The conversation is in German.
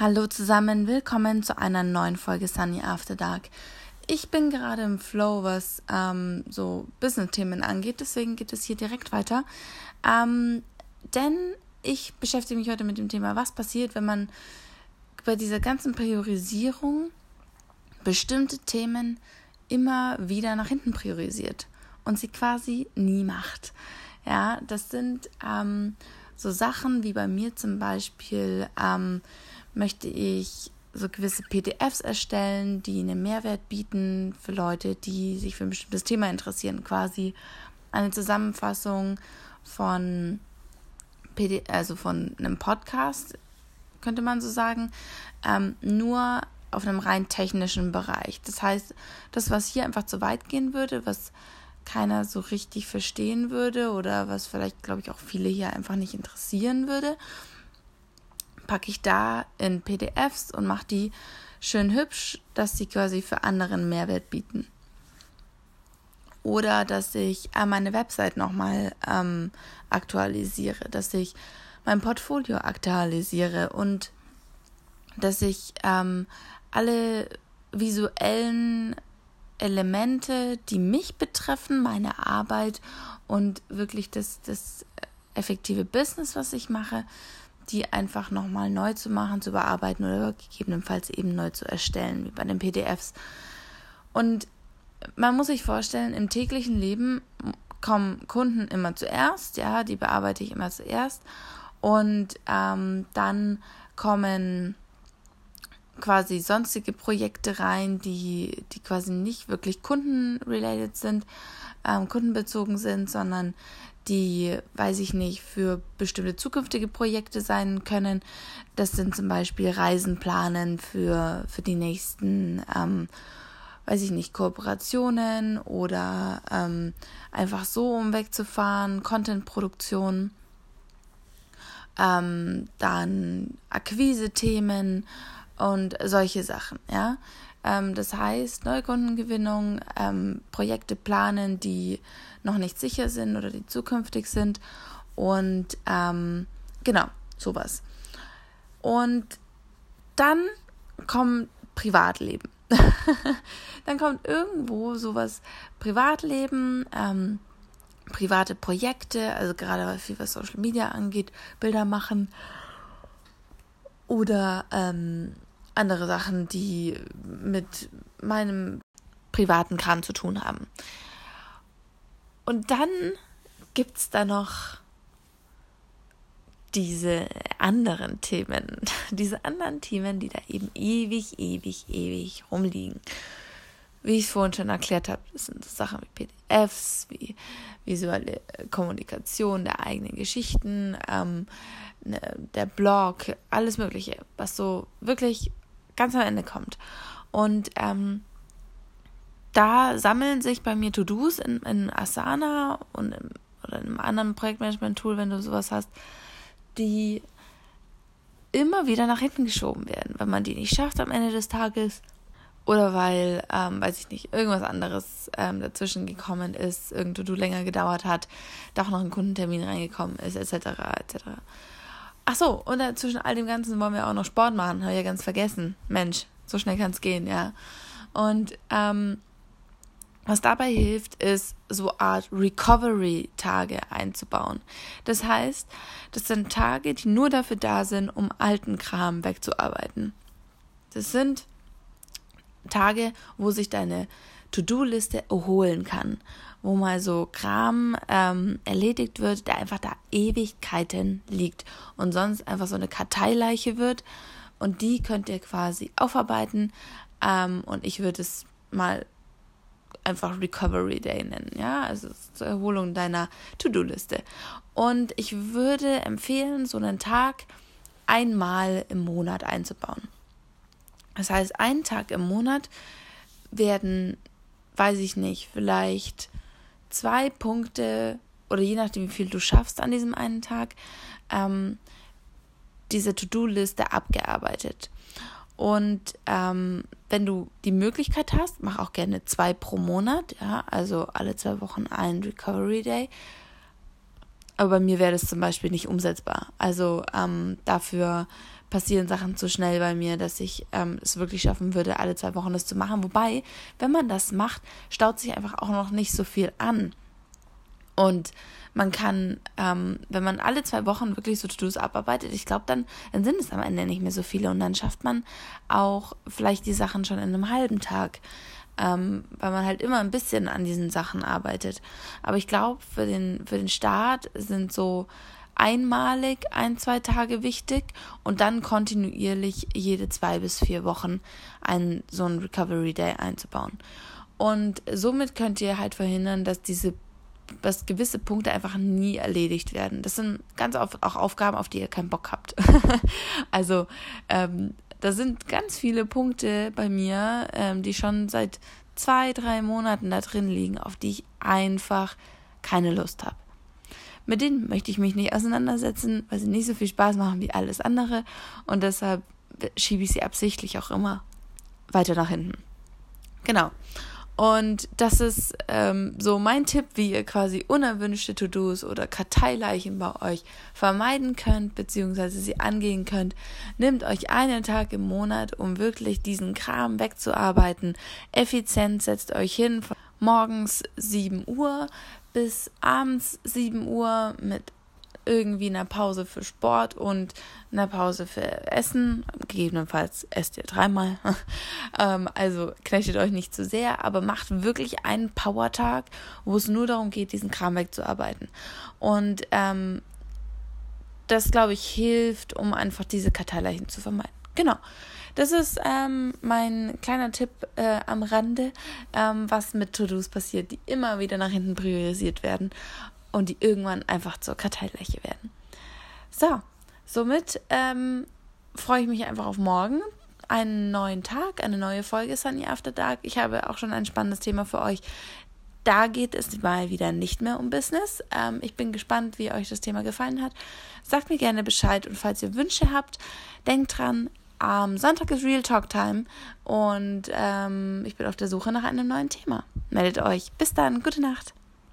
Hallo zusammen, willkommen zu einer neuen Folge Sunny After Dark. Ich bin gerade im Flow, was ähm, so Business-Themen angeht, deswegen geht es hier direkt weiter. Ähm, denn ich beschäftige mich heute mit dem Thema, was passiert, wenn man bei dieser ganzen Priorisierung bestimmte Themen immer wieder nach hinten priorisiert und sie quasi nie macht. Ja, das sind ähm, so Sachen wie bei mir zum Beispiel ähm, möchte ich so gewisse PDFs erstellen, die einen Mehrwert bieten für Leute, die sich für ein bestimmtes Thema interessieren. Quasi eine Zusammenfassung von PD, also von einem Podcast, könnte man so sagen, ähm, nur auf einem rein technischen Bereich. Das heißt, das, was hier einfach zu weit gehen würde, was keiner so richtig verstehen würde oder was vielleicht, glaube ich, auch viele hier einfach nicht interessieren würde, packe ich da in PDFs und mache die schön hübsch, dass sie quasi für anderen Mehrwert bieten. Oder dass ich äh, meine Website nochmal ähm, aktualisiere, dass ich mein Portfolio aktualisiere und dass ich ähm, alle visuellen Elemente, die mich betreffen, meine Arbeit und wirklich das, das effektive Business, was ich mache, die einfach nochmal neu zu machen, zu bearbeiten oder gegebenenfalls eben neu zu erstellen, wie bei den PDFs. Und man muss sich vorstellen, im täglichen Leben kommen Kunden immer zuerst, ja, die bearbeite ich immer zuerst. Und ähm, dann kommen quasi sonstige Projekte rein, die, die quasi nicht wirklich kundenrelated sind, ähm, kundenbezogen sind, sondern die, weiß ich nicht, für bestimmte zukünftige Projekte sein können. Das sind zum Beispiel Reisen planen für, für die nächsten, ähm, weiß ich nicht, Kooperationen oder ähm, einfach so, um wegzufahren, Contentproduktion, ähm, dann Akquise-Themen und solche Sachen, ja. Ähm, das heißt, Neukundengewinnung, ähm, Projekte planen, die noch nicht sicher sind oder die zukünftig sind. Und ähm, genau, sowas. Und dann kommt Privatleben. dann kommt irgendwo sowas Privatleben, ähm, private Projekte, also gerade viel was Social Media angeht, Bilder machen oder ähm, andere Sachen, die mit meinem privaten Kram zu tun haben. Und dann gibt es da noch diese anderen Themen, diese anderen Themen, die da eben ewig, ewig, ewig rumliegen. Wie ich es vorhin schon erklärt habe, das sind so Sachen wie PDFs, wie visuelle Kommunikation der eigenen Geschichten, ähm, ne, der Blog, alles Mögliche, was so wirklich ganz am Ende kommt. Und ähm, da sammeln sich bei mir To-Dos in, in Asana und im, oder in einem anderen Projektmanagement-Tool, wenn du sowas hast, die immer wieder nach hinten geschoben werden, wenn man die nicht schafft am Ende des Tages oder weil, ähm, weiß ich nicht, irgendwas anderes ähm, dazwischen gekommen ist, irgend To-Do länger gedauert hat, doch noch ein Kundentermin reingekommen ist, etc., etc. Ach so, und zwischen all dem Ganzen wollen wir auch noch Sport machen, habe ich ja ganz vergessen. Mensch, so schnell kann es gehen, ja. Und ähm, was dabei hilft, ist so Art Recovery-Tage einzubauen. Das heißt, das sind Tage, die nur dafür da sind, um alten Kram wegzuarbeiten. Das sind Tage, wo sich deine To-Do-Liste erholen kann, wo mal so Kram ähm, erledigt wird, der einfach da Ewigkeiten liegt und sonst einfach so eine Karteileiche wird und die könnt ihr quasi aufarbeiten ähm, und ich würde es mal einfach Recovery Day nennen, ja, also zur Erholung deiner To-Do-Liste. Und ich würde empfehlen, so einen Tag einmal im Monat einzubauen. Das heißt, einen Tag im Monat werden, weiß ich nicht, vielleicht zwei Punkte oder je nachdem, wie viel du schaffst an diesem einen Tag, ähm, diese To-Do-Liste abgearbeitet. Und ähm, wenn du die Möglichkeit hast, mach auch gerne zwei pro Monat, ja, also alle zwei Wochen ein Recovery Day. Aber bei mir wäre das zum Beispiel nicht umsetzbar. Also ähm, dafür passieren Sachen zu schnell bei mir, dass ich ähm, es wirklich schaffen würde, alle zwei Wochen das zu machen. Wobei, wenn man das macht, staut sich einfach auch noch nicht so viel an. Und man kann, ähm, wenn man alle zwei Wochen wirklich so To-Dos abarbeitet, ich glaube, dann, dann sind es am Ende nicht mehr so viele und dann schafft man auch vielleicht die Sachen schon in einem halben Tag, ähm, weil man halt immer ein bisschen an diesen Sachen arbeitet. Aber ich glaube, für den, für den Start sind so einmalig ein, zwei Tage wichtig und dann kontinuierlich jede zwei bis vier Wochen ein, so ein Recovery Day einzubauen. Und somit könnt ihr halt verhindern, dass diese dass gewisse Punkte einfach nie erledigt werden. Das sind ganz oft auch Aufgaben, auf die ihr keinen Bock habt. also ähm, da sind ganz viele Punkte bei mir, ähm, die schon seit zwei, drei Monaten da drin liegen, auf die ich einfach keine Lust habe. Mit denen möchte ich mich nicht auseinandersetzen, weil sie nicht so viel Spaß machen wie alles andere und deshalb schiebe ich sie absichtlich auch immer weiter nach hinten. Genau. Und das ist ähm, so mein Tipp, wie ihr quasi unerwünschte To-Dos oder Karteileichen bei euch vermeiden könnt, beziehungsweise sie angehen könnt. Nehmt euch einen Tag im Monat, um wirklich diesen Kram wegzuarbeiten. Effizient setzt euch hin morgens 7 Uhr bis abends 7 Uhr mit irgendwie einer Pause für Sport und einer Pause für Essen. Gegebenenfalls esst ihr dreimal. ähm, also knechtet euch nicht zu sehr, aber macht wirklich einen Power-Tag, wo es nur darum geht, diesen Kram wegzuarbeiten. Und ähm, das, glaube ich, hilft, um einfach diese Karteileichen zu vermeiden. Genau. Das ist ähm, mein kleiner Tipp äh, am Rande, ähm, was mit To-Dos passiert, die immer wieder nach hinten priorisiert werden und die irgendwann einfach zur Karteileiche werden. So, somit ähm, freue ich mich einfach auf morgen. Einen neuen Tag, eine neue Folge Sunny After Dark. Ich habe auch schon ein spannendes Thema für euch. Da geht es mal wieder nicht mehr um Business. Ähm, ich bin gespannt, wie euch das Thema gefallen hat. Sagt mir gerne Bescheid und falls ihr Wünsche habt, denkt dran, am Sonntag ist Real Talk Time und ähm, ich bin auf der Suche nach einem neuen Thema. Meldet euch. Bis dann. Gute Nacht.